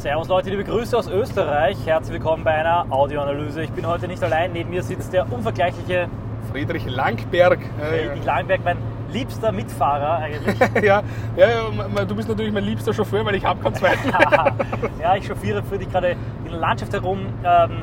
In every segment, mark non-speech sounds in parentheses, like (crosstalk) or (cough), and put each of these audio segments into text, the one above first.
Servus Leute, liebe Grüße aus Österreich. Herzlich willkommen bei einer Audioanalyse. Ich bin heute nicht allein. Neben mir sitzt der unvergleichliche Friedrich Langberg. Friedrich Langberg, mein liebster Mitfahrer eigentlich. (laughs) ja, ja, ja, du bist natürlich mein liebster Chauffeur, weil ich habe keinen zweiten. (laughs) ja, ich chauffiere für dich gerade in der Landschaft herum. Ähm,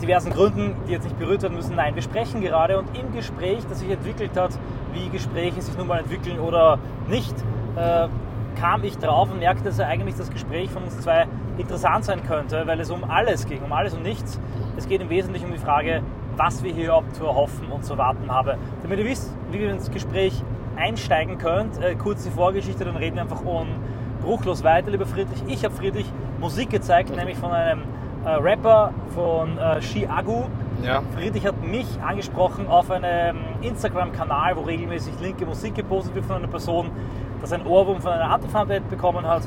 diversen Gründen, die jetzt nicht berührt werden müssen. Nein, wir sprechen gerade und im Gespräch, das sich entwickelt hat, wie Gespräche sich nun mal entwickeln oder nicht, äh, kam ich drauf und merkte, dass eigentlich das Gespräch von uns zwei interessant sein könnte, weil es um alles ging, um alles und nichts. Es geht im Wesentlichen um die Frage, was wir hier überhaupt zu erhoffen und zu erwarten haben. Damit ihr wisst, wie ihr ins Gespräch einsteigen könnt, äh, kurz die Vorgeschichte, dann reden wir einfach unbruchlos weiter, lieber Friedrich. Ich habe Friedrich Musik gezeigt, nämlich von einem äh, Rapper von äh, Chiagu. Ja. Friedrich hat mich angesprochen auf einem Instagram-Kanal, wo regelmäßig linke Musik gepostet wird von einer Person, das ein Ohrwurm von einer Antifa-Band bekommen hat.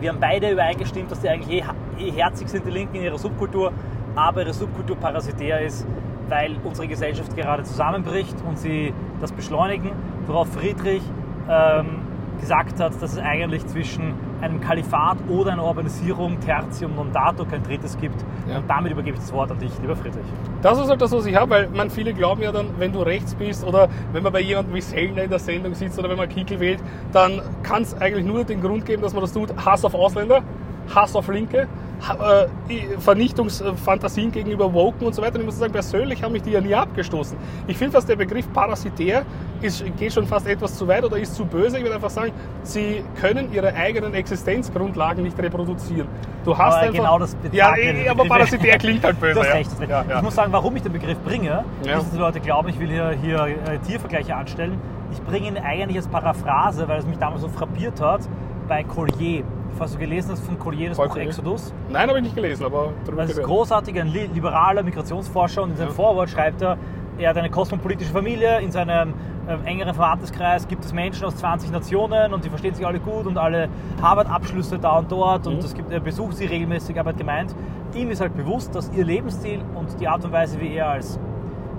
Wir haben beide übereingestimmt, dass die eigentlich eh, eh herzig sind, die Linken in ihrer Subkultur, aber ihre Subkultur parasitär ist, weil unsere Gesellschaft gerade zusammenbricht und sie das beschleunigen. Worauf Friedrich ähm, gesagt hat, dass es eigentlich zwischen einem Kalifat oder einer Urbanisierung, Tertium non dato, kein drittes gibt. Ja. Und damit übergebe ich das Wort an dich, lieber Friedrich. Das ist halt das, was ich habe, weil man viele glauben ja dann, wenn du rechts bist oder wenn man bei jemandem wie Sellner in der Sendung sitzt oder wenn man Kickel wählt, dann kann es eigentlich nur den Grund geben, dass man das tut, Hass auf Ausländer, Hass auf Linke, Vernichtungsfantasien gegenüber Woken und so weiter. ich muss sagen, persönlich haben mich die ja nie abgestoßen. Ich finde, dass der Begriff parasitär ist, geht schon fast etwas zu weit oder ist zu böse. Ich würde einfach sagen, sie können ihre eigenen Existenzgrundlagen nicht reproduzieren. Du hast aber einfach, genau das Ja, eh, aber parasitär (laughs) klingt halt böse. Du hast recht. Ja, ja. Ich muss sagen, warum ich den Begriff bringe, ja. dass die Leute glauben, ich will hier, hier äh, Tiervergleiche anstellen. Ich bringe ihn eigentlich als Paraphrase, weil es mich damals so frappiert hat, bei Collier. Falls du gelesen hast von Collier das Buch Exodus. Nein, habe ich nicht gelesen, aber Das ist großartig, ein liberaler Migrationsforscher und in seinem ja. Vorwort schreibt er, er hat eine kosmopolitische Familie, in seinem äh, engeren Verwandtenkreis gibt es Menschen aus 20 Nationen und die verstehen sich alle gut und alle Harvard-Abschlüsse da und dort und mhm. es gibt, er besucht sie regelmäßig, aber hat gemeint, ihm ist halt bewusst, dass ihr Lebensstil und die Art und Weise, wie er als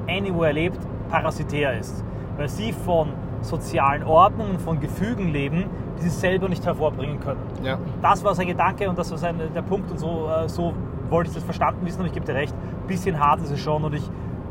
Anywhere lebt, parasitär ist. Weil sie von sozialen Ordnungen, von Gefügen leben, die sie selber nicht hervorbringen können. Ja. Das war sein Gedanke und das war sein, der Punkt und so, äh, so wollte ich das verstanden wissen, aber ich gebe dir recht, ein bisschen hart ist es schon und ich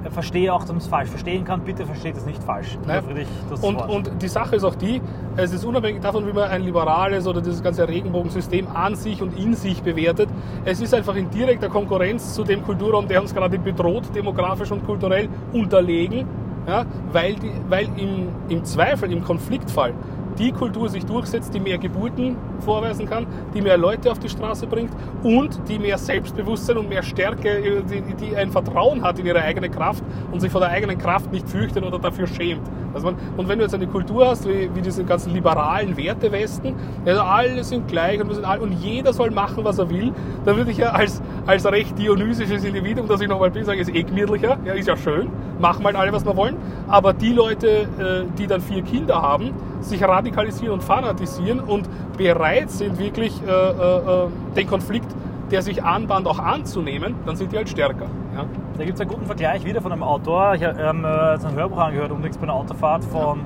äh, verstehe auch, dass man es falsch verstehen kann. Bitte versteht es nicht falsch. Friedrich, und, und, die Sache ist auch die, es ist unabhängig davon, wie man ein liberales oder dieses ganze Regenbogensystem an sich und in sich bewertet. Es ist einfach in direkter Konkurrenz zu dem Kulturraum, der uns gerade bedroht, demografisch und kulturell unterlegen, ja, weil, die, weil im, im Zweifel, im Konfliktfall die Kultur sich durchsetzt, die mehr Geburten vorweisen kann, die mehr Leute auf die Straße bringt und die mehr Selbstbewusstsein und mehr Stärke, die, die ein Vertrauen hat in ihre eigene Kraft und sich vor der eigenen Kraft nicht fürchtet oder dafür schämt. Also man, und wenn du jetzt eine Kultur hast, wie, wie diese ganzen liberalen Wertewesten, also alle sind gleich und, sind alle, und jeder soll machen, was er will, dann würde ich ja als, als recht dionysisches Individuum, das ich nochmal bin, sagen, ist eh gemütlicher, ja, ist ja schön, machen halt alle, was wir wollen, aber die Leute, äh, die dann vier Kinder haben, sich radikalisieren und fanatisieren und bereit sind, wirklich äh, äh, äh, den Konflikt, der sich anbahnt, auch anzunehmen, dann sind die halt stärker. Ja. Da gibt es einen guten Vergleich wieder von einem Autor. Ich habe ähm, äh, ein Hörbuch angehört, unlängst bei einer Autofahrt von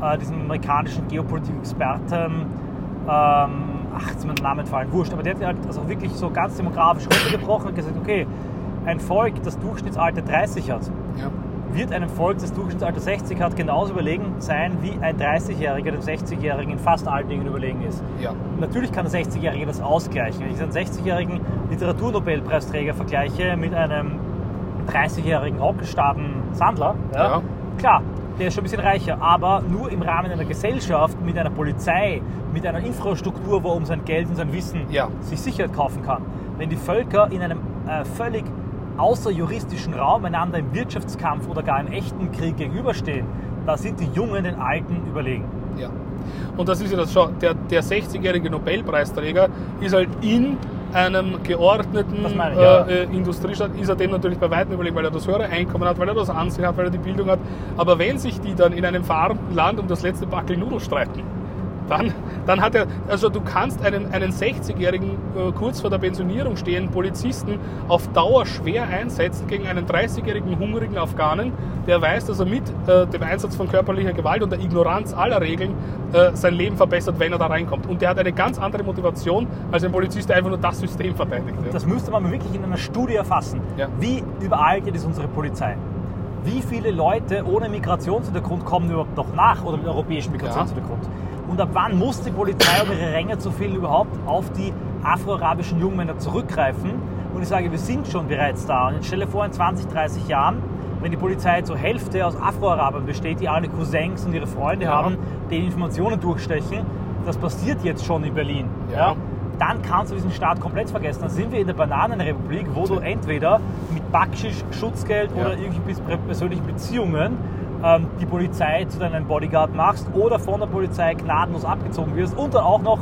ja. äh, diesem amerikanischen Geopolitik-Experten. Ähm, ach, jetzt ist mir der Name entfallen, wurscht. Aber der hat halt also wirklich so ganz demografisch runtergebrochen und gesagt, okay, ein Volk, das Durchschnittsalter 30 hat, ja wird einem Volk, das Durchschnittsalter 60 hat, genauso überlegen sein, wie ein 30-Jähriger dem 60-Jährigen in fast allen Dingen überlegen ist. Ja. Natürlich kann der 60-Jährige das ausgleichen. Wenn ich einen 60-jährigen Literaturnobelpreisträger vergleiche mit einem 30-jährigen Hockestaben-Sandler, ja, ja. klar, der ist schon ein bisschen reicher, aber nur im Rahmen einer Gesellschaft mit einer Polizei, mit einer Infrastruktur, wo er um sein Geld und sein Wissen ja. sich Sicherheit kaufen kann. Wenn die Völker in einem äh, völlig außerjuristischen Raum einander im Wirtschaftskampf oder gar im echten Krieg gegenüberstehen, da sind die Jungen den Alten überlegen. Ja. Und das ist ja das schon, der, der 60-jährige Nobelpreisträger ist halt in einem geordneten ich, ja. äh, Industriestaat, ist er dem natürlich bei weitem überlegen, weil er das höhere Einkommen hat, weil er das Ansehen hat, weil er die Bildung hat. Aber wenn sich die dann in einem verarmten Land um das letzte Backel Nudeln streiten, dann, Dann hat er, also du kannst einen, einen 60-jährigen, äh, kurz vor der Pensionierung stehenden Polizisten auf Dauer schwer einsetzen gegen einen 30-jährigen hungrigen Afghanen, der weiß, dass er mit äh, dem Einsatz von körperlicher Gewalt und der Ignoranz aller Regeln äh, sein Leben verbessert, wenn er da reinkommt. Und der hat eine ganz andere Motivation als ein Polizist, der einfach nur das System verteidigt. Ja. Das müsste man wirklich in einer Studie erfassen. Ja. Wie überaltet ist unsere Polizei? Wie viele Leute ohne Migrationshintergrund kommen überhaupt noch nach oder mit europäischem Migrationshintergrund? Und ab wann muss die Polizei, um ihre Ränge zu füllen, überhaupt auf die afroarabischen Jungmänner zurückgreifen? Und ich sage, wir sind schon bereits da. Und stelle vor, in 20, 30 Jahren, wenn die Polizei zur Hälfte aus Afroarabern besteht, die alle Cousins und ihre Freunde Ja. haben, denen Informationen durchstechen, das passiert jetzt schon in Berlin. Ja. Dann kannst du diesen Staat komplett vergessen. Dann sind wir in der Bananenrepublik, wo du entweder Backschisch, Schutzgeld Ja. oder irgendwelchen persönlichen Beziehungen ähm, die Polizei zu deinem Bodyguard machst oder von der Polizei gnadenlos abgezogen wirst und dann auch noch,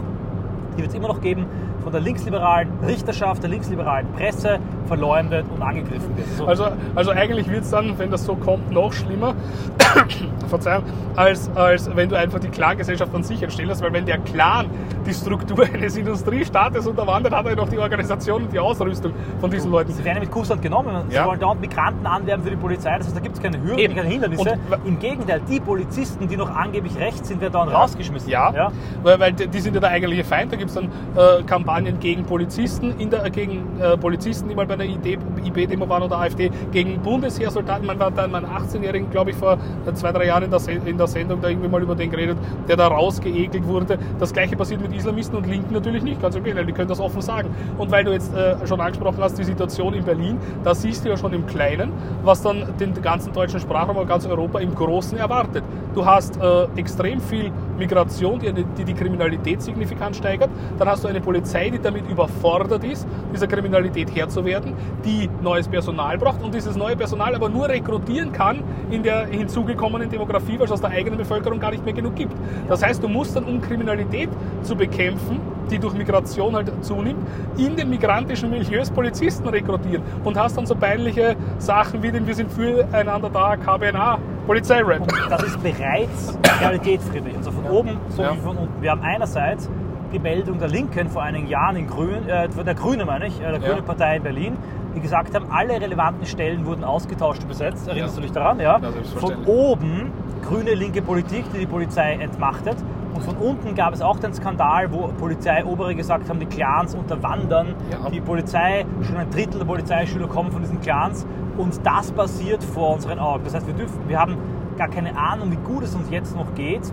die wird es immer noch geben, von der linksliberalen Richterschaft, der linksliberalen Presse verleumdet und angegriffen wirst. So, Also, also eigentlich wird es dann, wenn das so kommt, noch schlimmer, (coughs) Verzeihung, als, als wenn du einfach die Clan-Gesellschaft an sich entstehen lässt, weil wenn der Clan die Struktur (laughs) eines Industriestaates unterwandert, hat er noch die Organisation und die Ausrüstung von diesen Leuten. Sie werden ja mit Kusshand genommen. Sie Ja. wollen dauernd Migranten anwerben für die Polizei. Das heißt, da gibt es keine Hürden, Eben. keine Hindernisse. Und- Im Gegenteil, die Polizisten, die noch angeblich rechts sind, werden dauernd Ja. rausgeschmissen. Ja, Weil, weil die die sind ja der eigentliche Feind. Da gibt es dann äh, Kampagnen gegen Polizisten, in der, gegen äh, Polizisten, die mal bei einer IB-Demo waren oder AfD, gegen Bundesheersoldaten. Man war dann mein 18-Jährigen, glaube ich, vor zwei, drei Jahren in der, in der Sendung da irgendwie mal über den geredet, der da rausgeekelt wurde. Das gleiche passiert mit Islamisten und Linken natürlich nicht. Ganz im Gegenteil, die können das offen sagen. Und weil du jetzt äh, schon angesprochen hast, die Situation in Berlin, da siehst du ja schon im Kleinen, was dann den ganzen deutschen Sprachraum und ganz Europa im Großen erwartet. Du hast äh, extrem viel Migration, die, die die Kriminalität signifikant steigert. Dann hast du eine Polizei, die damit überfordert ist, dieser Kriminalität Herr zu werden, die neues Personal braucht und dieses neue Personal aber nur rekrutieren kann in der hinzugekommenen Demografie, weil es aus der eigenen Bevölkerung gar nicht mehr genug gibt. Das heißt, du musst dann, um Kriminalität zu bekämpfen, die durch Migration halt zunimmt, in den migrantischen Milieus Polizisten rekrutieren und hast dann so peinliche Sachen wie den Wir sind füreinander da, KBNA, Polizeirap. Das ist bereits Realität, Friedrich. Also von oben so Ja. wie von unten. Wir haben einerseits die Meldung der Linken vor einigen Jahren in Grün, äh, der Grüne meine ich, äh, der Ja. Grüne Partei in Berlin, die gesagt haben, alle relevanten Stellen wurden ausgetauscht und besetzt. Erinnerst Ja. du dich daran? Ja. Von oben grüne linke Politik, die die Polizei entmachtet. Und von unten gab es auch den Skandal, wo Polizeiobere gesagt haben, die Clans unterwandern Ja. die Polizei. Schon ein Drittel der Polizeischüler kommen von diesen Clans. Und das passiert vor unseren Augen. Das heißt, wir, dürfen, wir haben gar keine Ahnung, wie gut es uns jetzt noch geht,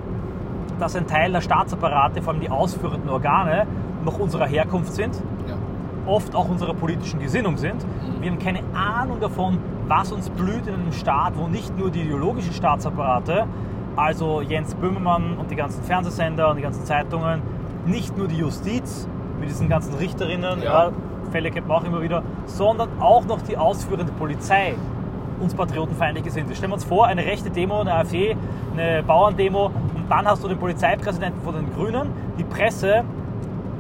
dass ein Teil der Staatsapparate, vor allem die ausführenden Organe, noch unserer Herkunft sind Ja. oft auch unserer politischen Gesinnung sind. Wir haben keine Ahnung davon, was uns blüht in einem Staat, wo nicht nur die ideologischen Staatsapparate, also Jens Böhmermann und die ganzen Fernsehsender und die ganzen Zeitungen, nicht nur die Justiz mit diesen ganzen Richterinnen, Ja. Fälle kennt man auch immer wieder, sondern auch noch die ausführende Polizei uns patriotenfeindlich gesinnt ist. Stellen wir uns vor, eine rechte Demo, eine AfD, eine Bauerndemo dann hast du den Polizeipräsidenten von den Grünen, die Presse,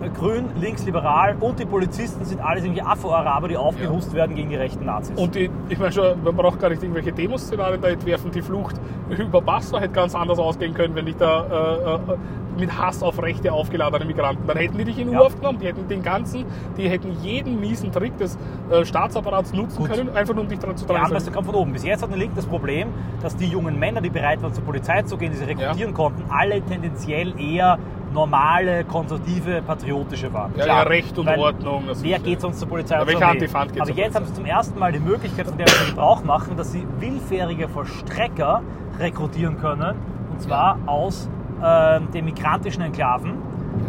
grün, linksliberal und die Polizisten sind alles irgendwie Afro-Araber, die aufgehust werden gegen die rechten Nazis. Und die, ich meine schon, man braucht gar nicht irgendwelche Demos-Szenarien da entwerfen. Die Flucht über Passau hätte ganz anders ausgehen können, wenn nicht da äh, äh, mit Hass auf Rechte aufgeladene Migranten. Dann hätten die dich in Ja. U aufgenommen, die hätten den ganzen, die hätten jeden miesen Trick des äh, Staatsapparats nutzen Gut. können, einfach nur um dich daran zu die Anweisung treiben. kommt von oben. Bis jetzt hat eine Linke das Problem, dass die jungen Männer, die bereit waren zur Polizei zu gehen, die sie rekrutieren konnten, alle tendenziell eher normale, konservative, patriotische waren. Ja, ja, Recht und Ordnung, Wer geht ja. sonst zur Polizei? Ja, und welcher zur Armee? Antifant geht Aber jetzt haben sie zum ersten Mal die Möglichkeit, von der sie Gebrauch machen, dass sie willfährige Vollstrecker rekrutieren können. Und zwar aus ähm, den migrantischen Enklaven,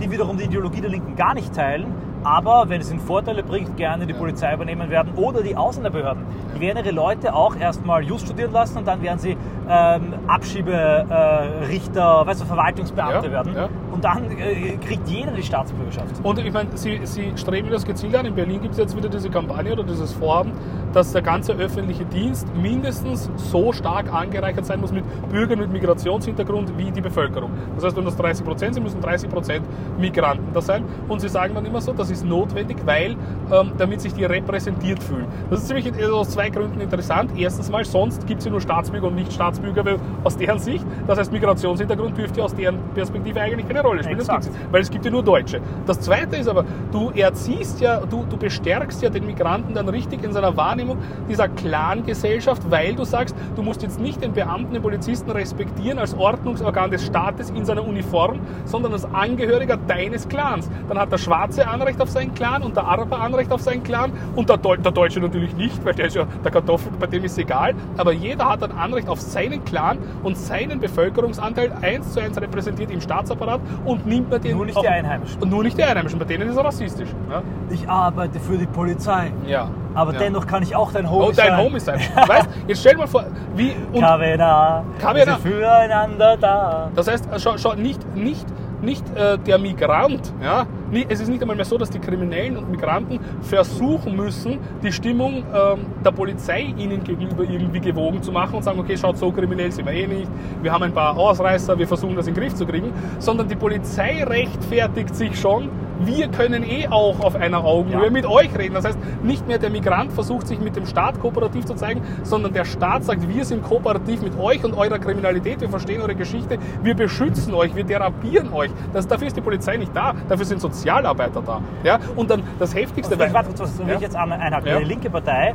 die wiederum die Ideologie der Linken gar nicht teilen, aber wenn es ihnen Vorteile bringt, gerne die Polizei übernehmen werden oder die Ausländerbehörden. Die werden ihre Leute auch erstmal Just studieren lassen und dann werden sie ähm, Abschieberichter, äh, weißt du, Verwaltungsbeamte Ja, werden. ja. Und dann äh, kriegt jeder die Staatsbürgerschaft. Und ich meine, sie, sie streben das gezielt an. In Berlin gibt es jetzt wieder diese Kampagne oder dieses Vorhaben, dass der ganze öffentliche Dienst mindestens so stark angereichert sein muss mit Bürgern mit Migrationshintergrund wie die Bevölkerung. Das heißt, wenn das 30 Prozent sind, müssen 30 Prozent Migranten da sein. Und sie sagen dann immer so, das ist notwendig, weil ähm, damit sich die repräsentiert fühlen. Das ist ziemlich aus zwei Gründen interessant. Erstens mal, sonst gibt es ja nur Staatsbürger und nicht Staatsbürger weil aus deren Sicht. Das heißt, Migrationshintergrund dürfte aus deren Perspektive eigentlich keine Rolle Rolle spielt. Das Exakt. gibt's weil es gibt ja nur Deutsche. Das Zweite ist aber, du erziehst ja, du, du bestärkst ja den Migranten dann richtig in seiner Wahrnehmung dieser Clan-Gesellschaft, weil du sagst, du musst jetzt nicht den Beamten, den Polizisten respektieren als Ordnungsorgan des Staates in seiner Uniform, sondern als Angehöriger deines Clans. Dann hat der Schwarze Anrecht auf seinen Clan und der Araber Anrecht auf seinen Clan und der, Deu der Deutsche natürlich nicht, weil der ist ja der Kartoffel, bei dem ist egal. Aber jeder hat ein Anrecht auf seinen Clan und seinen Bevölkerungsanteil eins zu eins repräsentiert im Staatsapparat und nimmt man den Nur nicht auch- die Einheimischen. Und nur nicht die Einheimischen, bei denen ist er rassistisch. Ja. Ich arbeite für die Polizei, ja. aber ja. dennoch kann ich auch dein Homie Oh, dein sein. Homie sein. (laughs) Weißt, jetzt stell dir mal vor, wie. Und KWNA, KWNA. sind füreinander da. das heißt, schau, schau nicht, nicht, nicht äh, der Migrant, ja, es ist nicht einmal mehr so, dass die Kriminellen und Migranten versuchen müssen, die Stimmung ähm, der Polizei ihnen gegenüber irgendwie gewogen zu machen und sagen, okay, schaut, so kriminell sind wir eh nicht, wir haben ein paar Ausreißer, wir versuchen das in den Griff zu kriegen, sondern die Polizei rechtfertigt sich schon, wir können eh auch auf einer Augenhöhe Ja. mit euch reden. Das heißt, nicht mehr der Migrant versucht sich mit dem Staat kooperativ zu zeigen, sondern der Staat sagt, wir sind kooperativ mit euch und eurer Kriminalität, wir verstehen eure Geschichte, wir beschützen euch, wir therapieren euch. Das, dafür ist die Polizei nicht da, dafür sind Sozialarbeiter da. Ja? Und dann das Heftigste... Also, ich warte kurz, was will Ja. ich jetzt an, einhaken. Ja. Die linke Partei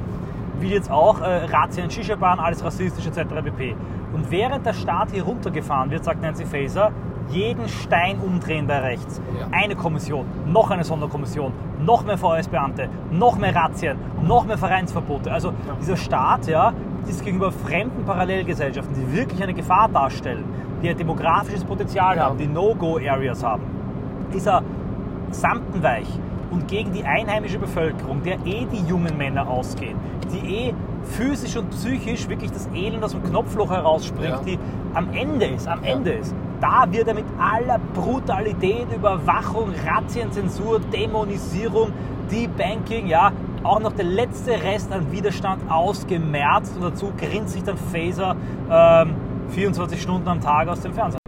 will jetzt auch äh, Razzien, Shisha-Bahn, alles rassistisch etc. pp. Und während der Staat hier runtergefahren wird, sagt Nancy Faeser, jeden Stein umdrehen bei rechts. Ja. Eine Kommission, noch eine Sonderkommission, noch mehr VS-Beamte, noch mehr Razzien, noch mehr Vereinsverbote. Also dieser Staat ja, ist gegenüber fremden Parallelgesellschaften, die wirklich eine Gefahr darstellen, die ein demografisches Potenzial Ja. haben, die No-Go-Areas haben, ist er samtenweich und gegen die einheimische Bevölkerung, der eh die jungen Männer ausgehen, die eh physisch und psychisch wirklich das Elend aus dem Knopfloch herausspringt, Ja. die am Ende ist, am Ja. Ende ist. Da wird er mit aller Brutalität, Überwachung, Razzien, Zensur, Dämonisierung, Debanking, ja, auch noch der letzte Rest an Widerstand ausgemerzt und dazu grinst sich dann Phaser ähm, 24 Stunden am Tag aus dem Fernsehen.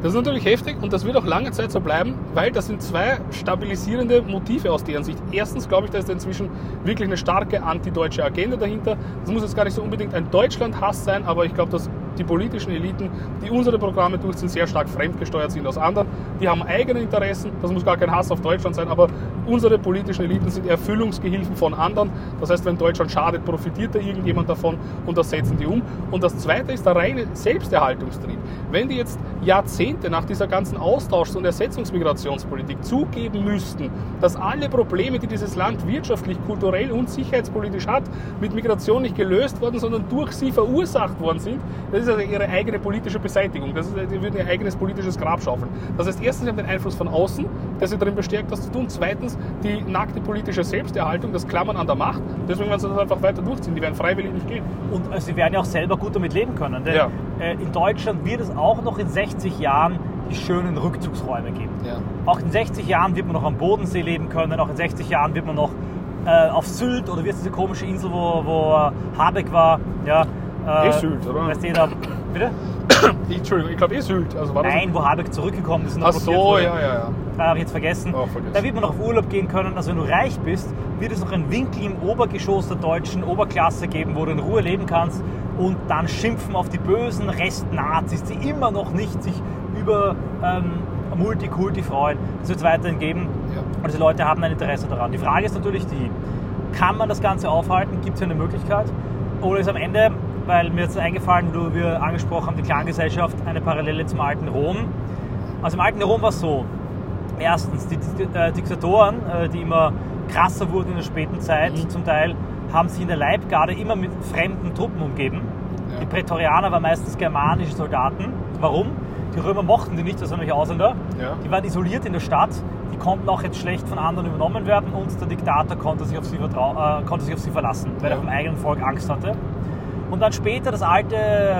Das ist natürlich heftig und das wird auch lange Zeit so bleiben, weil das sind zwei stabilisierende Motive aus deren Sicht. Erstens glaube ich, da ist inzwischen wirklich eine starke antideutsche Agenda dahinter. Das muss jetzt gar nicht so unbedingt ein Deutschland-Hass sein, aber ich glaube, dass die politischen Eliten, die unsere Programme durchziehen, sehr stark fremdgesteuert sind aus anderen. Die haben eigene Interessen, das muss gar kein Hass auf Deutschland sein, aber unsere politischen Eliten sind Erfüllungsgehilfen von anderen. Das heißt, wenn Deutschland schadet, profitiert da irgendjemand davon und das setzen die um. Und das Zweite ist der reine Selbsterhaltungstrieb. Wenn die jetzt Jahrzehnte nach dieser ganzen Austauschs- und Ersetzungsmigrationspolitik zugeben müssten, dass alle Probleme, die dieses Land wirtschaftlich, kulturell und sicherheitspolitisch hat, mit Migration nicht gelöst worden, sondern durch sie verursacht worden sind, das ist also ihre eigene politische Beseitigung. Das ist, die würden ihr eigenes politisches Grab schaufeln. Das heißt, erstens, sie haben den Einfluss von außen, der sie darin bestärkt, das zu tun. Zweitens, die nackte politische Selbsterhaltung, das Klammern an der Macht. Deswegen werden sie das einfach weiter durchziehen. Die werden freiwillig nicht gehen. Und äh, sie werden ja auch selber gut damit leben können. Denn Ja. äh, in Deutschland wird es auch noch in 60 Jahren die schönen Rückzugsräume geben. Ja. Auch in 60 Jahren wird man noch am Bodensee leben können. Auch in 60 Jahren wird man noch äh, auf Sylt oder wie ist diese komische Insel, wo, wo äh, Habeck war. Ja, äh, Sylt, oder? Weißt du, da, bitte? (coughs) Ich, Entschuldigung, ich glaube eh Sylt. Also war das Nein, wo Habeck zurückgekommen ist und Ach so, wurde. ja, ja, ja. Da habe ich jetzt vergessen. Oh, vergessen. Da wird man noch auf Urlaub gehen können. Also wenn du reich bist, wird es noch einen Winkel im Obergeschoss der deutschen Oberklasse geben, wo du in Ruhe leben kannst und dann schimpfen auf die bösen Restnazis, die immer noch nicht sich über ähm, Multikulti freuen. Das wird es weiterhin geben. Ja. Und diese Leute haben ein Interesse daran. Die Frage ist natürlich die, kann man das Ganze aufhalten? Gibt es eine Möglichkeit? Oder ist am Ende, weil mir jetzt eingefallen, wo wir angesprochen haben, die Clangesellschaft, eine Parallele zum alten Rom. Also im alten Rom war es so, erstens, die äh, Diktatoren, äh, die immer krasser wurden in der späten Zeit Mhm. zum Teil, haben sich in der Leibgarde immer mit fremden Truppen umgeben. Ja. Die Prätorianer waren meistens germanische Soldaten. Warum? Die Römer mochten die nicht, das waren nämlich Ausländer. Ja. Die waren isoliert in der Stadt, die konnten auch jetzt schlecht von anderen übernommen werden und der Diktator konnte sich auf sie, äh, konnte sich auf sie verlassen, weil Ja. er vom eigenen Volk Angst hatte. Und dann später, das alte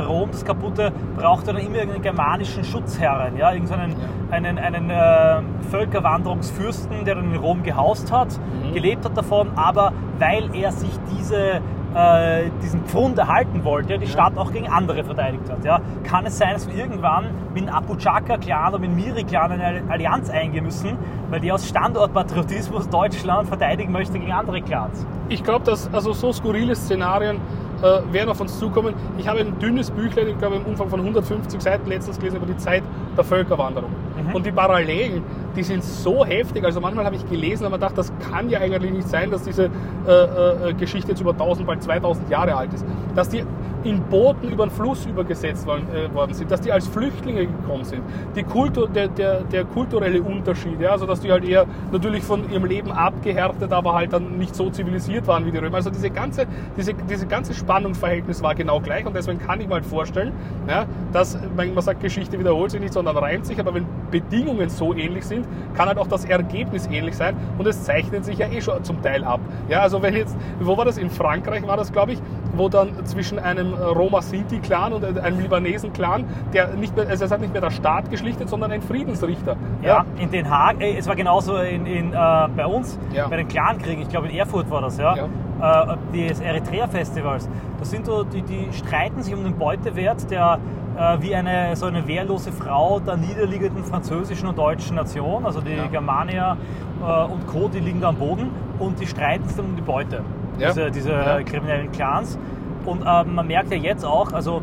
Rom, das kaputte, brauchte dann immer irgendeinen germanischen Schutzherren, ja, irgendeinen Ja. einen, einen äh, Völkerwanderungsfürsten, der dann in Rom gehaust hat, Mhm. gelebt hat davon, aber weil er sich diese, äh, diesen Pfund erhalten wollte, die Stadt auch gegen andere verteidigt hat. Ja. Kann es sein, dass wir irgendwann mit dem Apuchaka-Clan oder mit dem Miri-Clan eine Allianz eingehen müssen, weil die aus Standortpatriotismus Deutschland verteidigen möchte gegen andere Clans? Ich glaube, dass also so skurrile Szenarien äh, werden auf uns zukommen. Ich habe ein dünnes Büchlein, ich glaube im Umfang von 150 Seiten letztens gelesen über die Zeit der Völkerwanderung. Mhm. Und die Parallelen, die sind so heftig. Also manchmal habe ich gelesen man dachte, das kann ja eigentlich nicht sein, dass diese äh, äh, Geschichte jetzt über 1000, bald 2000 Jahre alt ist. Dass die in Booten über den Fluss übergesetzt worden, äh, worden sind, dass die als Flüchtlinge gekommen sind. Die Kultur, der, der, der kulturelle Unterschied, ja, also dass die halt eher natürlich von ihrem Leben abgehärtet, aber halt dann nicht so zivilisiert waren wie die Römer. Also diese ganze, diese, diese ganze Spannungsverhältnis war genau gleich und deswegen kann ich mir halt vorstellen, ja, dass, man sagt, Geschichte wiederholt sich nicht, sondern reimt sich, aber wenn Bedingungen so ähnlich sind, kann halt auch das Ergebnis ähnlich sein und es zeichnet sich ja eh schon zum Teil ab. Ja, also wenn jetzt, wo war das? In Frankreich war das, glaube ich, wo dann zwischen einem Roma-Sinti-Clan und einem Libanesen-Clan, der nicht mehr, also es hat nicht mehr der Staat geschlichtet, sondern ein Friedensrichter. Ja, ja. in Den Haag, es war genauso in, in äh, bei uns, ja. bei den Clankriegen, ich glaube in Erfurt war das, ja. ja. Äh, des Eritrea-Festivals. Das sind so, die, die streiten sich um den Beutewert der äh, wie eine so eine wehrlose Frau der niederliegenden französischen und deutschen Nation, also die Germanier äh, und Co., die liegen da am Boden und die streiten sich um die Beute ja. diese, diese ja. kriminellen Clans. Und äh, man merkt ja jetzt auch, also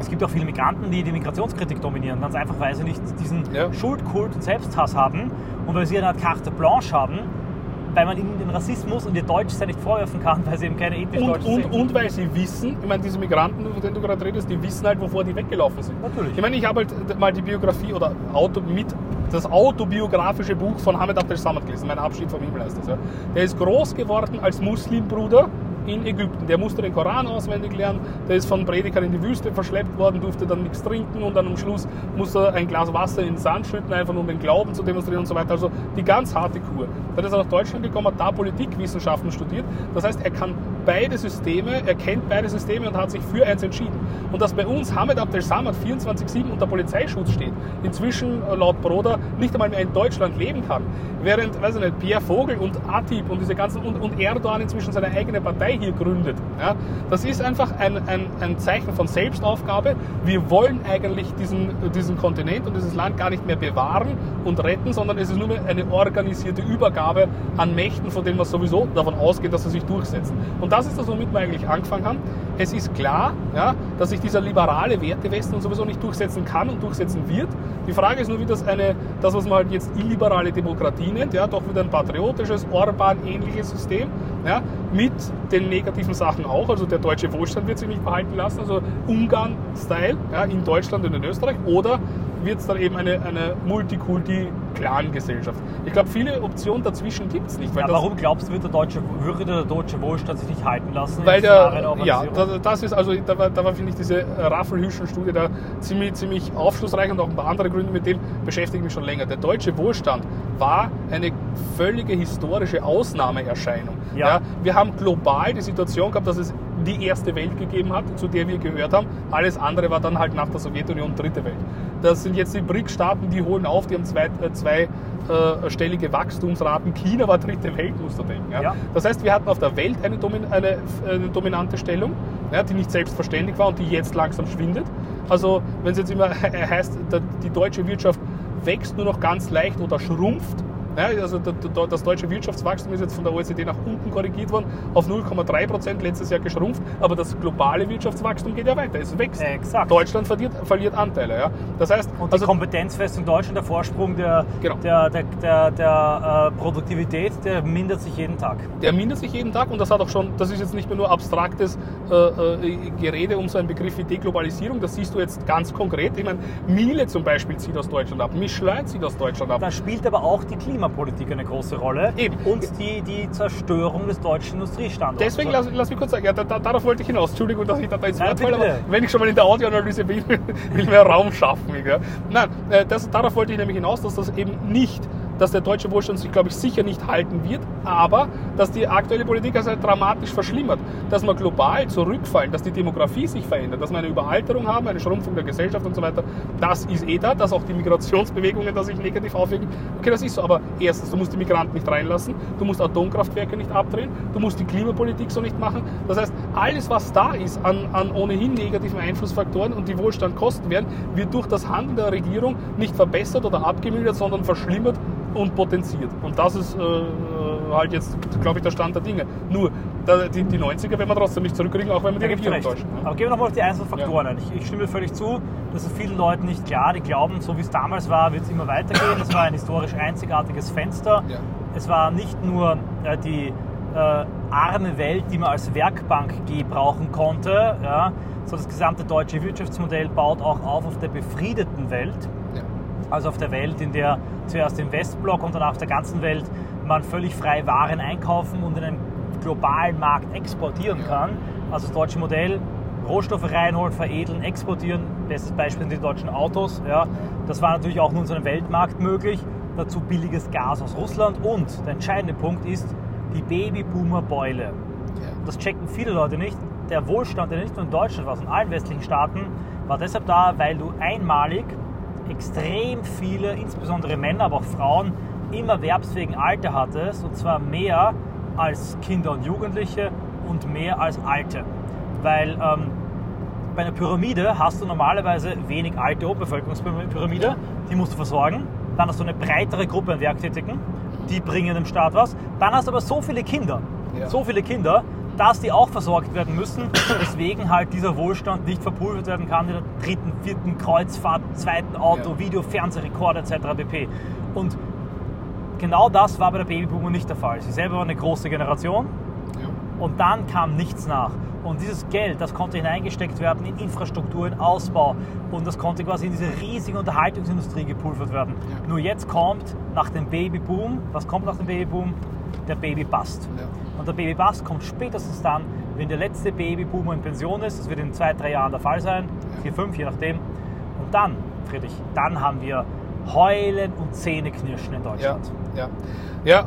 es gibt auch viele Migranten, die die Migrationskritik dominieren, ganz einfach, weil sie nicht diesen ja. Schuldkult und Selbsthass haben und weil sie eine Art Carte Blanche haben, weil man ihnen den Rassismus und ihr Deutschsein nicht vorwerfen kann, weil sie eben keine ethnisch und, Deutschen und, sind. Und weil sie wissen, ich meine, diese Migranten, von denen du gerade redest, die wissen halt, wovor die weggelaufen sind. Natürlich. Ich meine, ich habe halt mal die Biografie oder Auto mit das autobiografische Buch von Hamid Abdel Samad gelesen, mein Abschied vom Himmel heißt das. Ja. Der ist groß geworden als Muslimbruder in Ägypten. Der musste den Koran auswendig lernen, der ist von Predikern in die Wüste verschleppt worden, durfte dann nichts trinken und dann am Schluss musste er ein Glas Wasser in den Sand schütten, einfach um den Glauben zu demonstrieren und so weiter. Also die ganz harte Kur. Dann ist er nach Deutschland gekommen, hat da Politikwissenschaften studiert. Das heißt, er kann beide Systeme, er kennt beide Systeme und hat sich für eins entschieden. Und dass bei uns Hamid Abdel Samad 24-7 unter Polizeischutz steht, inzwischen äh, laut Broder nicht einmal mehr in Deutschland leben kann, während, weiß ich nicht, Pierre Vogel und Atib und diese ganzen und, und Erdogan inzwischen seine eigene Partei hier gründet. Ja, das ist einfach ein, ein, ein Zeichen von Selbstaufgabe. Wir wollen eigentlich diesen, diesen Kontinent und dieses Land gar nicht mehr bewahren und retten, sondern es ist nur mehr eine organisierte Übergabe an Mächten, von denen man sowieso davon ausgeht, dass sie sich durchsetzen. Und das ist das, womit wir eigentlich angefangen haben. Es ist klar, ja, dass sich dieser liberale Wertewesten sowieso nicht durchsetzen kann und durchsetzen wird. Die Frage ist nur, wie das eine, das, was man halt jetzt illiberale Demokratie nennt, ja, doch wieder ein patriotisches, Orban-ähnliches System, ja, mit den negativen Sachen auch. Also der deutsche Wohlstand wird sich nicht behalten lassen, also Ungarn-Style ja, in Deutschland und in Österreich. Oder wird es dann eben eine, eine Multikulti-Clan-Gesellschaft. Ich glaube, viele Optionen dazwischen gibt es nicht. Ja, warum glaubst du, wird der deutsche, würde der deutsche Wohlstand sich nicht halten lassen? Weil der, ja, das ist also, da war, da war finde ich, diese Raffelhüschen-Studie da ziemlich, ziemlich aufschlussreich und auch ein paar andere Gründe, mit dem beschäftige ich mich schon länger. Der deutsche Wohlstand war eine völlige historische Ausnahmeerscheinung. Ja. ja. wir haben global die Situation gehabt, dass es die erste Welt gegeben hat, zu der wir gehört haben. Alles andere war dann halt nach der Sowjetunion dritte Welt. Das sind jetzt die BRIC-Staaten, die holen auf, die haben zwei, äh, zwei äh, Wachstumsraten. China war dritte Welt, musst du denken. Ja? Ja. Das heißt, wir hatten auf der Welt eine, Domin eine, eine dominante Stellung, ja, die nicht selbstverständlich war und die jetzt langsam schwindet. Also wenn es jetzt immer (laughs) heißt, die deutsche Wirtschaft wächst nur noch ganz leicht oder schrumpft, ja, also das deutsche Wirtschaftswachstum ist jetzt von der OECD nach unten korrigiert worden, auf 0,3 Prozent letztes Jahr geschrumpft, aber das globale Wirtschaftswachstum geht ja weiter, es wächst. Exakt. Deutschland verliert, verliert Anteile. Ja. Das heißt, Und die also, Kompetenzfestung Deutschland, der Vorsprung der, genau. der, der, der, der äh, Produktivität, der mindert sich jeden Tag. Der mindert sich jeden Tag und das hat auch schon, das ist jetzt nicht mehr nur abstraktes äh, äh, Gerede um so einen Begriff wie Deglobalisierung, das siehst du jetzt ganz konkret. Ich meine, Miele zum Beispiel zieht aus Deutschland ab, Michelin zieht aus Deutschland ab. Da spielt aber auch die Klima Klimapolitik eine große Rolle. Eben. Und die, die Zerstörung des deutschen Industriestandorts. Deswegen lass, lass mich kurz sagen, ja, da, da, darauf wollte ich hinaus. Entschuldigung, dass ich da, ins Wort falle, aber wenn ich schon mal in der Audioanalyse bin, (laughs) will mehr Raum schaffen. Ja. Nein, äh, das, darauf wollte ich nämlich hinaus, dass das eben nicht dass der deutsche Wohlstand sich, glaube ich, sicher nicht halten wird, aber dass die aktuelle Politik also dramatisch verschlimmert, dass wir global zurückfallen, dass die Demografie sich verändert, dass wir eine Überalterung haben, eine Schrumpfung der Gesellschaft und so weiter, das ist eh da, dass auch die Migrationsbewegungen da sich negativ aufwirken. Okay, das ist so, aber erstens, du musst die Migranten nicht reinlassen, du musst Atomkraftwerke nicht abdrehen, du musst die Klimapolitik so nicht machen. Das heißt, alles, was da ist an, an ohnehin negativen Einflussfaktoren und die Wohlstand kosten werden, wird durch das Handeln der Regierung nicht verbessert oder abgemildert, sondern verschlimmert und potenziert. Und das ist, äh, halt jetzt, glaube ich, der Stand der Dinge. Nur, da, die, die 90er werden wir trotzdem nicht zurückkriegen, auch wenn wir die Regierung täuschen. ne? Aber gehen wir nochmal auf die einzelnen Faktoren ein. Ich, ich stimme völlig zu, das ist vielen Leuten nicht klar. Die glauben, so wie es damals war, wird es immer weitergehen. Es war ein historisch einzigartiges Fenster. Ja. Es war nicht nur äh, die äh, arme Welt, die man als Werkbank gebrauchen konnte, ja, sondern das gesamte deutsche Wirtschaftsmodell baut auch auf auf der befriedeten Welt. Ja. Also auf der Welt, in der zuerst im Westblock und dann auf der ganzen Welt man völlig frei Waren einkaufen und in einen globalen Markt exportieren kann. Also das deutsche Modell, Rohstoffe reinholen, veredeln, exportieren. Bestes Beispiel sind die deutschen Autos. Ja. Das war natürlich auch nur in so einem Weltmarkt möglich. Dazu billiges Gas aus Russland und der entscheidende Punkt ist die Babyboomer-Beule. Das checken viele Leute nicht. Der Wohlstand, der nicht nur in Deutschland war, sondern in allen westlichen Staaten, war deshalb da, weil du einmalig extrem viele, insbesondere Männer, aber auch Frauen, im erwerbsfähigen Alter hattest. Und zwar mehr als Kinder und Jugendliche und mehr als Alte. Weil ähm, bei einer Pyramide hast du normalerweise wenig alte Bevölkerungspyramide, die musst du versorgen. Dann hast du eine breitere Gruppe an Werktätigen, die bringen dem Staat was. Dann hast du aber so viele Kinder, Ja. so viele Kinder, dass die auch versorgt werden müssen, (coughs) weswegen halt dieser Wohlstand nicht verpulvert werden kann in der dritten, vierten Kreuzfahrt, zweiten Auto, Ja. Video, Fernsehrekord etc. pp. Und genau das war bei der Babyboomer nicht der Fall. Sie selber war eine große Generation, Ja. und dann kam nichts nach. Und dieses Geld, das konnte hineingesteckt werden in Infrastruktur, in Ausbau. Und das konnte quasi in diese riesige Unterhaltungsindustrie gepulvert werden. Ja. Nur jetzt kommt nach dem Babyboom, was kommt nach dem Babyboom? Der Babybust. Ja. Und der Babybust kommt spätestens dann, wenn der letzte Babyboomer in Pension ist. Das wird in zwei, drei Jahren der Fall sein. Vier, fünf, je nachdem. Und dann, Friedrich, dann haben wir Heulen und Zähneknirschen in Ja, Deutschland. ja. Ja,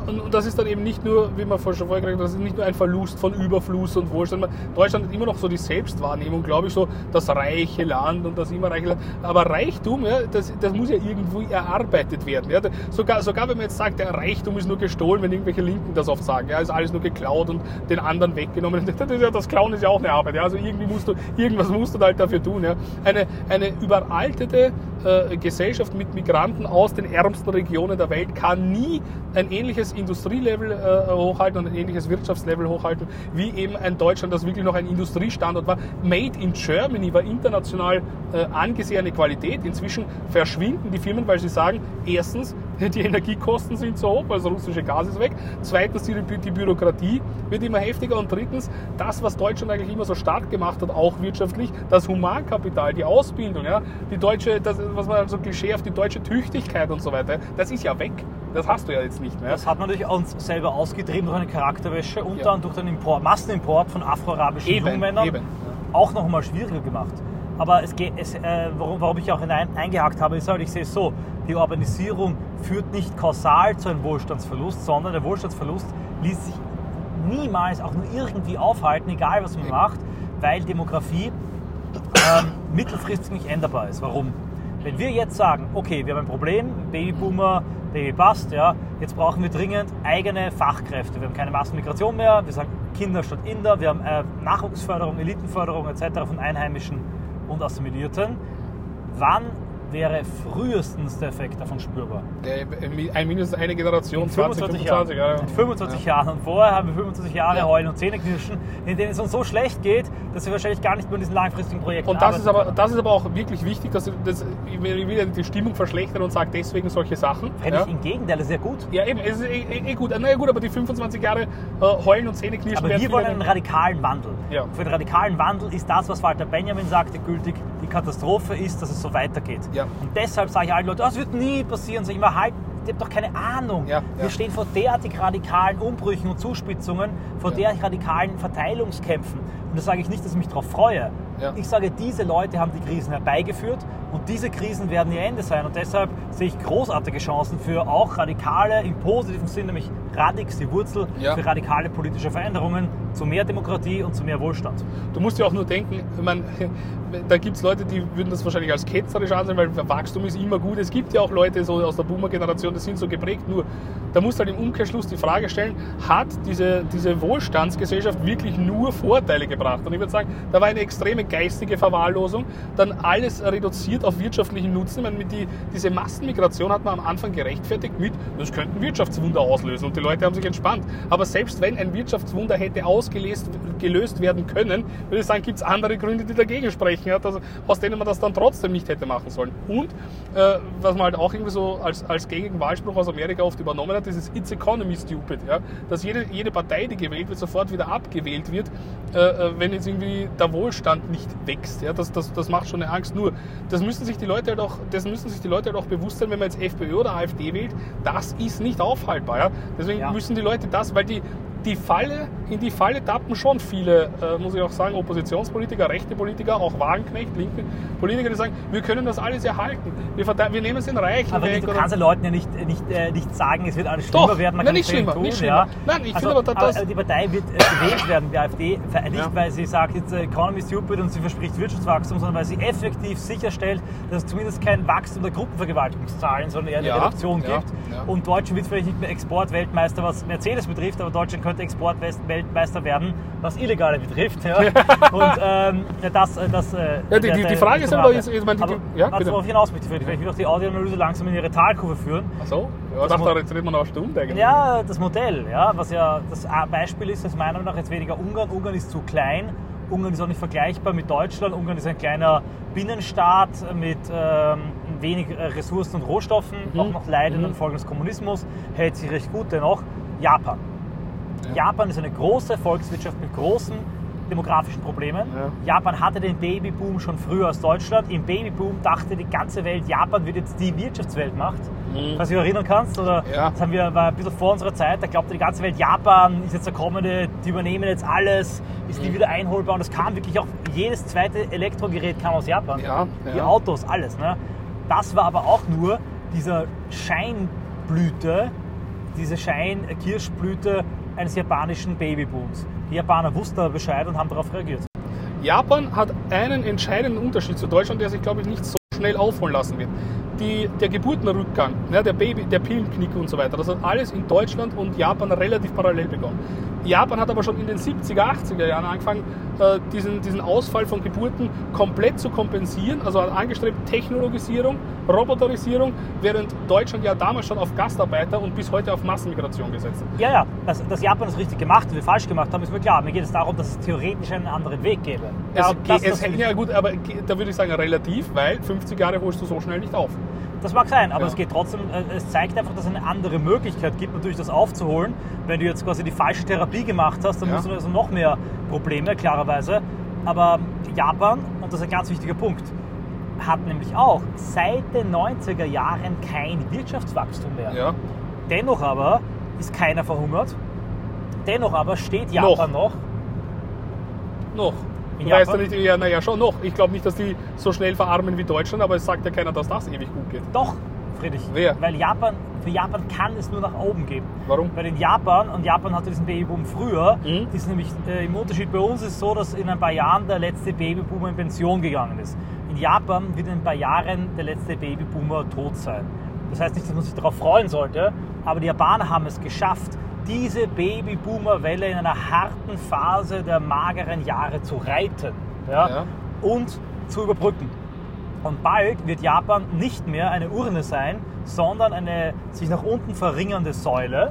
und, und das ist dann eben nicht nur, wie man vorhin schon vorher gesagt hat, das ist nicht nur ein Verlust von Überfluss und Wohlstand. Deutschland hat immer noch so die Selbstwahrnehmung, glaube ich, so das reiche Land und das immer reiche Land. Aber Reichtum, ja, das, das muss ja irgendwo erarbeitet werden. Ja. Sogar, sogar wenn man jetzt sagt, der Reichtum ist nur gestohlen, wenn irgendwelche Linken das oft sagen, ja, ist alles nur geklaut und den anderen weggenommen. (laughs) Das, ja, das Klauen ist ja auch eine Arbeit. Ja. Also irgendwie musst du, irgendwas musst du halt dafür tun. Ja. Eine, eine überaltete äh, Gesellschaft mit Migranten aus den ärmsten Regionen der Welt kann nie ein ähnliches Industrielevel äh, hochhalten und ein ähnliches Wirtschaftslevel hochhalten, wie eben ein Deutschland, das wirklich noch ein Industriestandort war. Made in Germany war international äh, angesehene Qualität. Inzwischen verschwinden die Firmen, weil sie sagen, erstens, (laughs) die Energiekosten sind zu hoch, weil das russische Gas ist weg. Zweitens, die, die Bürokratie wird immer heftiger. Und drittens, das, was Deutschland eigentlich immer so stark gemacht hat, auch wirtschaftlich, das Humankapital, die Ausbildung, ja, die deutsche, das, was man so klischeehaft, die deutsche Tüchtigkeit und so weiter, das ist ja weg. Das hast du ja jetzt nicht mehr. Das hat man natürlich uns selber ausgetrieben durch eine Charakterwäsche und Ja. dann durch den Import, Massenimport von afroarabischen Eben, Jungmännern eben. auch noch mal schwieriger gemacht. Aber es geht, es, äh, warum, warum ich auch hinein eingehakt habe, ist halt, ich sehe es so, die Urbanisierung führt nicht kausal zu einem Wohlstandsverlust, sondern der Wohlstandsverlust ließ sich niemals auch nur irgendwie aufhalten, egal was man Eben. macht, weil Demografie ähm, mittelfristig nicht änderbar ist. Warum? Wenn wir jetzt sagen, okay, wir haben ein Problem, Babyboomer, Babybust, ja, jetzt brauchen wir dringend eigene Fachkräfte. Wir haben keine Massenmigration mehr, wir sagen Kinder statt Inder, wir haben äh, Nachwuchsförderung, Elitenförderung etc. von Einheimischen und Assimilierten. Wann wäre frühestens der Effekt davon spürbar? Der, ein mindestens eine Generation, In 20, 25 25 Jahren. Jahre. In 25 Jahren. Und vorher haben wir 25 Jahre Ja. Heulen und Zähneknirschen, in denen es uns so schlecht geht, dass wir wahrscheinlich gar nicht mehr in diesen langfristigen Projekten Und das ist, aber, das ist aber auch wirklich wichtig, dass das, ich ja die Stimmung verschlechtern und sage deswegen solche Sachen. können. Ja. Fände ich im Gegenteil, das ist ja gut. Ja, eben, es ist eh, eh, eh gut. Na ja, gut, aber die 25 Jahre äh, Heulen und Zähneknirschen Aber werden wir wollen einen radikalen Wandel. Ja. Für den radikalen Wandel ist das, was Walter Benjamin sagte, gültig. Die Katastrophe ist, dass es so weitergeht. Ja. Und deshalb sage ich allen Leuten, das wird nie passieren. Sag ich immer, halt, ihr habt doch keine Ahnung. Ja, Wir ja. stehen vor derartig radikalen Umbrüchen und Zuspitzungen, vor derartig radikalen Verteilungskämpfen. Und das sage ich nicht, dass ich mich darauf freue. Ja. Ich sage, diese Leute haben die Krisen herbeigeführt und diese Krisen werden ihr Ende sein. Und deshalb sehe ich großartige Chancen für auch radikale, im positiven Sinn, nämlich Radix, die Wurzel Ja. für radikale politische Veränderungen zu mehr Demokratie und zu mehr Wohlstand. Du musst ja auch nur denken, ich meine, da gibt es Leute, die würden das wahrscheinlich als ketzerisch ansehen, weil Wachstum ist immer gut. Es gibt ja auch Leute so aus der Boomer-Generation, die sind so geprägt. Nur, da musst du halt im Umkehrschluss die Frage stellen, hat diese, diese Wohlstandsgesellschaft wirklich nur Vorteile gebracht? Und ich würde sagen, da war eine extreme geistige Verwahrlosung, dann alles reduziert auf wirtschaftlichen Nutzen. Ich meine, mit die, diese Massenmigration hat man am Anfang gerechtfertigt mit, das könnten Wirtschaftswunder auslösen. Und die Leute haben sich entspannt. Aber selbst wenn ein Wirtschaftswunder hätte ausgelöst gelöst werden können, würde ich sagen, gibt es andere Gründe, die dagegen sprechen, ja, dass, aus denen man das dann trotzdem nicht hätte machen sollen. Und äh, was man halt auch irgendwie so als, als gängigen Wahlspruch aus Amerika oft übernommen hat, ist es It's Economy Stupid. Ja? Dass jede, jede Partei, die gewählt wird, sofort wieder abgewählt wird, äh, äh, wenn jetzt irgendwie der Wohlstand nicht wächst. Ja? Das, das, das macht schon eine Angst. Nur, das müssen sich die Leute halt auch, das müssen sich die Leute halt auch bewusst sein, wenn man jetzt FPÖ oder AfD wählt, das ist nicht aufhaltbar. Ja? Deswegen ja. müssen die Leute das, weil die, die Falle, in die Falle tappen schon viele, äh, muss ich auch sagen, Oppositionspolitiker, rechte Politiker, auch Wagenknecht, linke Politiker, die sagen, wir können das alles erhalten. Wir, wir nehmen es in Reichen aber weg. Du kannst den Leuten ja nicht, nicht, äh, nicht sagen, es wird alles schlimmer Doch, werden. Man nein, nicht schlimmer, tun, nicht schlimmer. Ja. Nein, ich also, finde aber, das, aber die Partei wird äh, gewählt werden, die AfD, nicht ja. weil sie sagt, jetzt äh, Economy stupid und sie verspricht Wirtschaftswachstum, sondern weil sie effektiv sicherstellt, dass es zumindest kein Wachstum der Gruppenvergewaltigungszahlen, sondern eher eine ja, Reduktion gibt. Und Deutschland wird vielleicht nicht mehr Exportweltmeister, was Mercedes betrifft, aber Deutschland könnte Exportweltmeister Weltmeister werden, was Illegale betrifft. Ja. (laughs) Und ähm, das, äh, das äh, ja, die, die, die Frage ist aber, jetzt, ich meine, die, ja, was worauf ich hinaus möchte, ich will auch die Audioanalyse langsam in ihre Talkurve führen. Ach so? Ja, das dachte, jetzt reden wir noch eine Stunde eigentlich. Ja, das Modell, ja, was ja das Beispiel ist, ist meiner Meinung nach jetzt weniger Ungarn. Ungarn ist zu klein. Ungarn ist auch nicht vergleichbar mit Deutschland. Ungarn ist ein kleiner Binnenstaat mit ähm, wenig äh, Ressourcen und Rohstoffen, mhm. auch noch leidend mhm. Folgen des Kommunismus, hält sich recht gut dennoch. Japan. Japan ist eine große Volkswirtschaft mit großen demografischen Problemen. Ja. Japan hatte den Babyboom schon früher als Deutschland. Im Babyboom dachte die ganze Welt, Japan wird jetzt die Wirtschaftsweltmacht. Mhm. Falls du erinnern kannst, oder ja. das haben wir, war ein bisschen vor unserer Zeit, da glaubte die ganze Welt, Japan ist jetzt der kommende, die übernehmen jetzt alles, ist die mhm. wieder einholbar. Und es kam wirklich auch, jedes zweite Elektrogerät kam aus Japan. Ja, die Autos, alles. Ne? Das war aber auch nur dieser Scheinblüte, diese Schein-Kirschblüte eines japanischen Babybooms. Die Japaner wussten aber Bescheid und haben darauf reagiert. Japan hat einen entscheidenden Unterschied zu Deutschland, der sich, glaube ich, nicht so schnell aufholen lassen wird. Die, der Geburtenrückgang, ja, der Baby, der Pillenknick und so weiter, das hat alles in Deutschland und Japan relativ parallel begonnen. Japan hat aber schon in den 70er, 80er Jahren angefangen, äh, diesen, diesen Ausfall von Geburten komplett zu kompensieren. Also hat angestrebt Technologisierung, Roboterisierung, während Deutschland ja damals schon auf Gastarbeiter und bis heute auf Massenmigration gesetzt hat. Ja, ja, dass, dass Japan das richtig gemacht und wir falsch gemacht haben, ist mir klar. Mir geht es darum, dass es theoretisch einen anderen Weg gäbe. Es, das, es, ja gut, aber da würde ich sagen relativ, weil 50 Jahre holst du so schnell nicht auf. Das mag sein, aber ja. es geht trotzdem, äh, es zeigt einfach, dass es eine andere Möglichkeit gibt, natürlich das aufzuholen. Wenn du jetzt quasi die falsche Therapie gemacht hast, dann ja. musst du also noch mehr Probleme, klarerweise. Aber Japan, und das ist ein ganz wichtiger Punkt, hat nämlich auch seit den 90er Jahren kein Wirtschaftswachstum mehr. Ja. Dennoch aber ist keiner verhungert. Dennoch aber steht Japan noch. Noch. noch. Du weißt ja nicht, ja, naja, schon noch. Ich glaube nicht, dass die so schnell verarmen wie Deutschland, aber es sagt ja keiner, dass das ewig gut geht. Doch, Friedrich. Wer? Weil Japan, für Japan kann es nur nach oben gehen. Warum? Weil in Japan, und Japan hatte diesen Babyboom früher, mhm. ist nämlich äh, im Unterschied bei uns ist so, dass in ein paar Jahren der letzte Babyboomer in Pension gegangen ist. In Japan wird in ein paar Jahren der letzte Babyboomer tot sein. Das heißt nicht, dass man sich darauf freuen sollte, aber die Japaner haben es geschafft, diese Babyboomer-Welle in einer harten Phase der mageren Jahre zu reiten ja, ja. und zu überbrücken. Und bald wird Japan nicht mehr eine Urne sein, sondern eine sich nach unten verringernde Säule,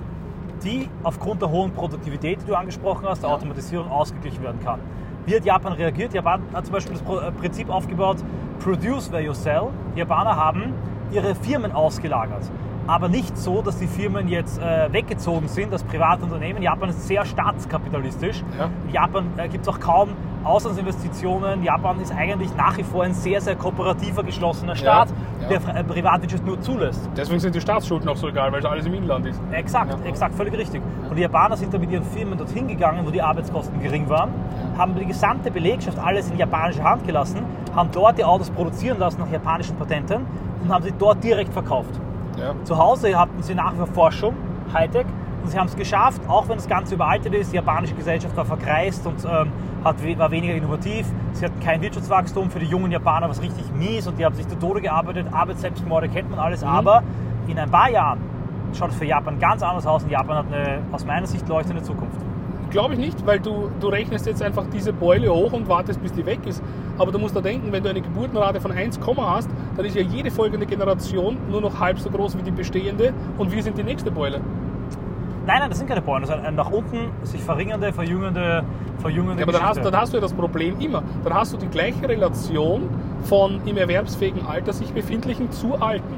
die aufgrund der hohen Produktivität, die du angesprochen hast, der ja. Automatisierung ausgeglichen werden kann. Wie hat Japan reagiert? Japan hat zum Beispiel das äh, Prinzip aufgebaut, Produce where you sell. Die Japaner haben ihre Firmen ausgelagert aber nicht so, dass die Firmen jetzt äh, weggezogen sind, das Privatunternehmen. Japan ist sehr staatskapitalistisch. Ja. In Japan äh, gibt es auch kaum Auslandsinvestitionen. Japan ist eigentlich nach wie vor ein sehr, sehr kooperativer, geschlossener Staat, ja. Ja. der äh, Privatwirtschaft nur zulässt. Deswegen sind die Staatsschulden auch so egal, weil es alles im Inland ist. Exakt, exakt, völlig richtig. Und die Japaner sind dann mit ihren Firmen dorthin gegangen, wo die Arbeitskosten gering waren, haben die gesamte Belegschaft alles in japanische Hand gelassen, haben dort die Autos produzieren lassen nach japanischen Patenten und haben sie dort direkt verkauft. Ja. Zu Hause hatten sie nach wie vor Forschung, Hightech, und sie haben es geschafft, auch wenn das Ganze überaltet ist, die japanische Gesellschaft war verkreist und ähm, hat, war weniger innovativ. Sie hatten kein Wirtschaftswachstum für die jungen Japaner, was richtig mies und die haben sich zu Tode gearbeitet. Arbeitsselbstmorde kennt man alles, mhm. aber in ein paar Jahren schaut es für Japan ganz anders aus und Japan hat eine aus meiner Sicht leuchtende Zukunft. Glaube ich nicht, weil du, du rechnest jetzt einfach diese Beule hoch und wartest, bis die weg ist. Aber du musst da denken, wenn du eine Geburtenrate von 1, hast, dann ist ja jede folgende Generation nur noch halb so groß wie die bestehende und wir sind die nächste Beule. Nein, nein, das sind keine Bäume. Das eine nach unten sich verringernde, verjüngende, verjüngende Ja, aber dann hast, dann hast du ja das Problem immer. Dann hast du die gleiche Relation von im erwerbsfähigen Alter sich befindlichen zu Alten,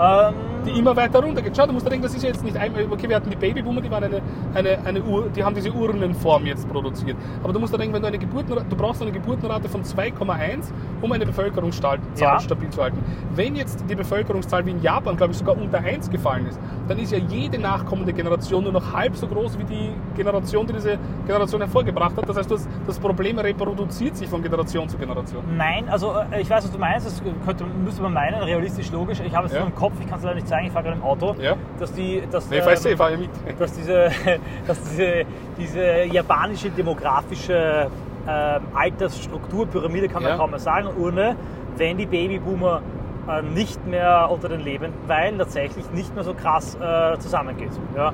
ähm, die immer weiter runtergeht. Schau, du musst da denken, das ist ja jetzt nicht einmal, okay, wir hatten die Babyboomer, die waren eine, eine, eine Ur, die haben diese Urnenform jetzt produziert. Aber du musst da denken, wenn du eine Geburtenrate, du brauchst eine Geburtenrate von 2,1, um eine Bevölkerungszahl Ja. stabil zu halten. Wenn jetzt die Bevölkerungszahl wie in Japan, glaube ich, sogar unter 1 gefallen ist, dann ist ja jede nachkommende Generation nur noch halb so groß wie die Generation, die diese Generation hervorgebracht hat. Das heißt, das, das Problem reproduziert sich von Generation zu Generation. Nein, also äh, ich weiß, was du meinst. Das könnte, müsste man meinen, realistisch, logisch. Ich habe es Ja. im Kopf, ich kann es leider nicht zeigen, ich fahre gerade im Auto. Ja. Dass die, dass, Nee, weiß, ähm, ich mit. dass diese, (laughs) dass diese, diese japanische demografische ähm, Altersstrukturpyramide, kann man Ja. kaum mehr sagen, Urne, wenn die Babyboomer äh, nicht mehr unter den Lebenden, weil tatsächlich nicht mehr so krass äh, zusammengeht. Ja.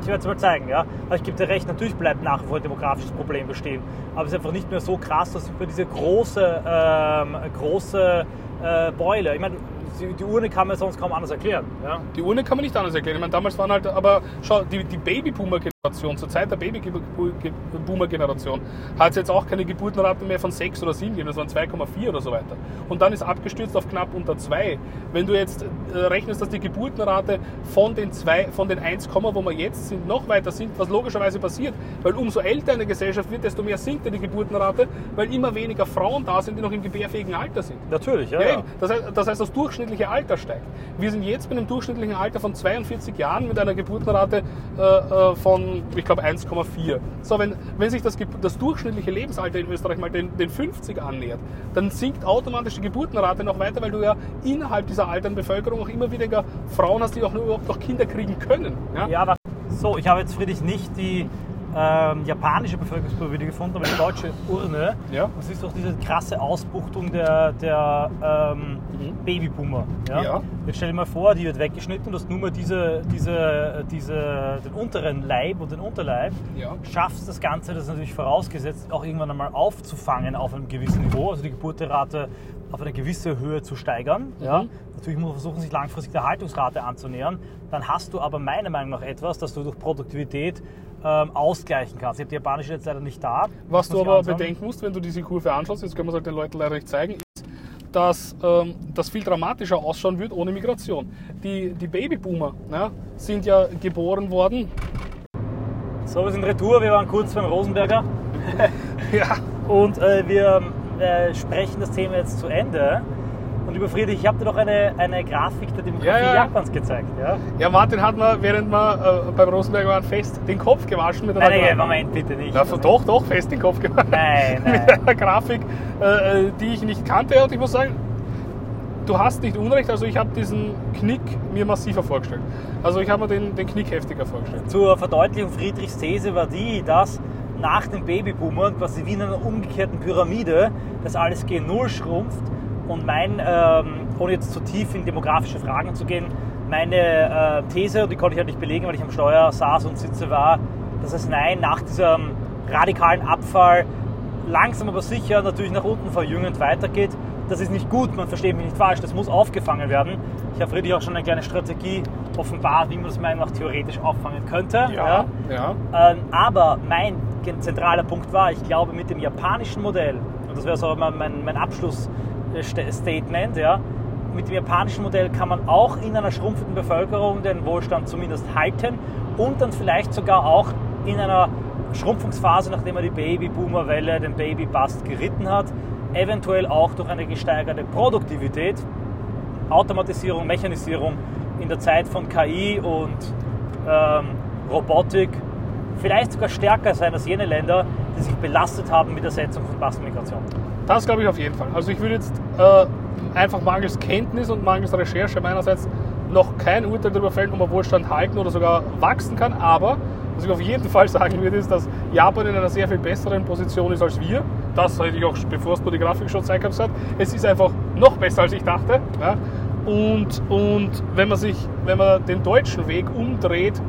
Ich werde es mal zeigen, ja. Aber ich gebe dir recht, natürlich bleibt nach wie vor ein demografisches Problem bestehen. Aber es ist einfach nicht mehr so krass, dass über diese große, ähm, große äh, Beule, ich meine, die, Urne kann man sonst kaum anders erklären. Ja. Die Urne kann man nicht anders erklären. Ich meine, damals waren halt, aber schau, die, die Babyboomer-Generation, zur Zeit der Babyboomer-Generation, hat es jetzt auch keine Geburtenrate mehr von 6 oder 7 gegeben, das waren 2,4 oder so weiter. Und dann ist abgestürzt auf knapp unter 2. Wenn du jetzt äh, rechnest, dass die Geburtenrate von den, zwei, von den 1, wo wir jetzt sind, noch weiter sinkt, was logischerweise passiert, weil umso älter eine Gesellschaft wird, desto mehr sinkt ja die Geburtenrate, weil immer weniger Frauen da sind, die noch im gebärfähigen Alter sind. Natürlich, ja. Ja. Das, heißt, das heißt, das durchschnittliche Alter steigt. Wir sind jetzt mit einem durchschnittlichen Alter von 42 Jahren mit einer Geburtenrate äh, äh, ich glaube, 1,4. So, wenn, wenn sich das, das durchschnittliche Lebensalter in Österreich mal den, den 50 annähert, dann sinkt automatisch die Geburtenrate noch weiter, weil du ja innerhalb dieser alternden Bevölkerung auch immer weniger Frauen hast, die auch nur überhaupt noch Kinder kriegen können. Ja? Ja, aber so, ich habe jetzt Friedrich nicht die ähm, japanische Bevölkerungspyramide gefunden, aber die deutsche Urne. Ja. Das ist doch diese krasse Ausbuchtung der, der ähm, Babyboomer. Ja? Ja. Jetzt stell dir mal vor, die wird weggeschnitten und du hast nur mal diese, diese, diese, den unteren Leib und den Unterleib. Ja. Schaffst das Ganze, das ist natürlich vorausgesetzt, auch irgendwann einmal aufzufangen auf einem gewissen Niveau, also die Geburtenrate auf eine gewisse Höhe zu steigern. Ja. Natürlich muss man versuchen, sich langfristig der Haltungsrate anzunähern. Dann hast du aber meiner Meinung nach etwas, das du durch Produktivität ähm, ausgleichen kannst. Ich habe die japanische jetzt leider nicht da. Was du aber anschauen. bedenken musst, wenn du diese Kurve anschaust, jetzt können wir es halt den Leuten leider nicht zeigen, ist, dass ähm, das viel dramatischer ausschauen wird ohne Migration. Die, die Babyboomer ja, sind ja geboren worden. So, wir sind retour. Wir waren kurz beim Rosenberger (laughs) Ja, und äh, wir äh, sprechen das Thema jetzt zu Ende. Und lieber Friedrich, ich habe dir doch eine, eine Grafik der Demografie Ja, ja. Japans gezeigt. Ja? ja Martin hat mir, während wir äh, beim Rosenberg waren, fest den Kopf gewaschen mit einer Nein, nein, Moment, bitte nicht. Ja, doch, doch, fest den Kopf gewaschen. Nein, (laughs) mit nein. einer Grafik, äh, äh, die ich nicht kannte. Und ich muss sagen, du hast nicht Unrecht. Also ich habe diesen Knick mir massiver vorgestellt. Also ich habe mir den, den Knick heftiger vorgestellt. Zur Verdeutlichung Friedrichs These war die, dass nach den Babyboomern quasi wie in einer umgekehrten Pyramide das alles gen Null schrumpft und mein, ähm, ohne jetzt zu tief in demografische Fragen zu gehen, meine äh, These, und die konnte ich halt nicht belegen, weil ich am Steuer saß und sitze, war, dass es nein, nach diesem radikalen Abfall langsam aber sicher natürlich nach unten verjüngend weitergeht. Das ist nicht gut, man versteht mich nicht falsch, das muss aufgefangen werden. Ich habe Friedrich auch schon eine kleine Strategie offenbart, wie man das meiner Meinung nach theoretisch auffangen könnte. ja. Ähm, aber mein zentraler Punkt war, ich glaube, mit dem japanischen Modell, und das wäre so mein, mein, mein Abschlussstatement, ja, mit dem japanischen Modell kann man auch in einer schrumpfenden Bevölkerung den Wohlstand zumindest halten und dann vielleicht sogar auch in einer Schrumpfungsphase, nachdem er die Babyboomer-Welle, den Baby-Bust geritten hat, eventuell auch durch eine gesteigerte Produktivität, Automatisierung, Mechanisierung in der Zeit von KI und ähm, Robotik vielleicht sogar stärker sein als jene Länder, die sich belastet haben mit der Setzung von Massenmigration. Das glaube ich auf jeden Fall. Also ich würde jetzt äh, einfach mangels Kenntnis und mangels Recherche meinerseits noch kein Urteil darüber fällen, ob man Wohlstand halten oder sogar wachsen kann. Aber was ich auf jeden Fall sagen würde, ist, dass Japan in einer sehr viel besseren Position ist als wir. Das hätte ich auch, bevor du die Grafik schon gezeigt gesagt. Es ist einfach noch besser, als ich dachte. Ja? Und, und wenn man sich, wenn man den deutschen Weg umdreht,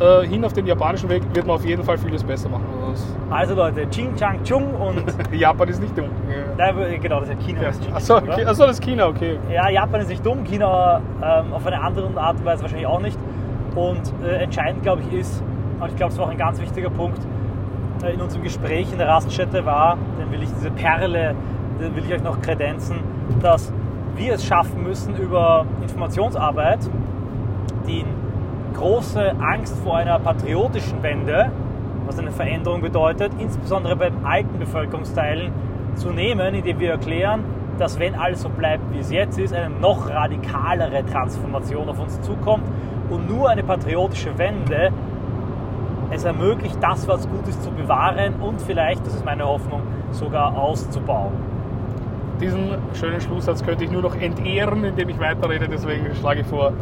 äh, hin auf den japanischen Weg, wird man auf jeden Fall vieles besser machen. Also Also Leute, Ching Chang Chung und (laughs) Japan ist nicht dumm. Nein, genau, das ist ja China. Ja. Ching Achso, okay. Achso, das ist China, okay. Ja, Japan ist nicht dumm, China ähm, auf eine andere Art und Weise wahrscheinlich auch nicht. Und äh, entscheidend, glaube ich, ist, und ich glaube, es war auch ein ganz wichtiger Punkt äh, in unserem Gespräch in der Raststätte war, den will ich diese Perle, den will ich euch noch kredenzen, dass wir es schaffen müssen über Informationsarbeit, die große Angst vor einer patriotischen Wende, was eine Veränderung bedeutet, insbesondere beim alten Bevölkerungsteilen zu nehmen, indem wir erklären, dass wenn alles so bleibt, wie es jetzt ist, eine noch radikalere Transformation auf uns zukommt und nur eine patriotische Wende es ermöglicht, das, was gut ist, zu bewahren und vielleicht, das ist meine Hoffnung, sogar auszubauen. Diesen schönen Schlusssatz könnte ich nur noch entehren, indem ich weiterrede, deswegen schlage ich vor,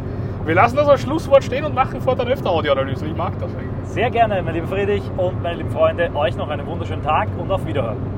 wir lassen das als Schlusswort stehen und machen fortan öfter Audioanalyse. Ich mag das eigentlich. Sehr gerne, mein lieber Friedrich und meine lieben Freunde, euch noch einen wunderschönen Tag und auf Wiederhören.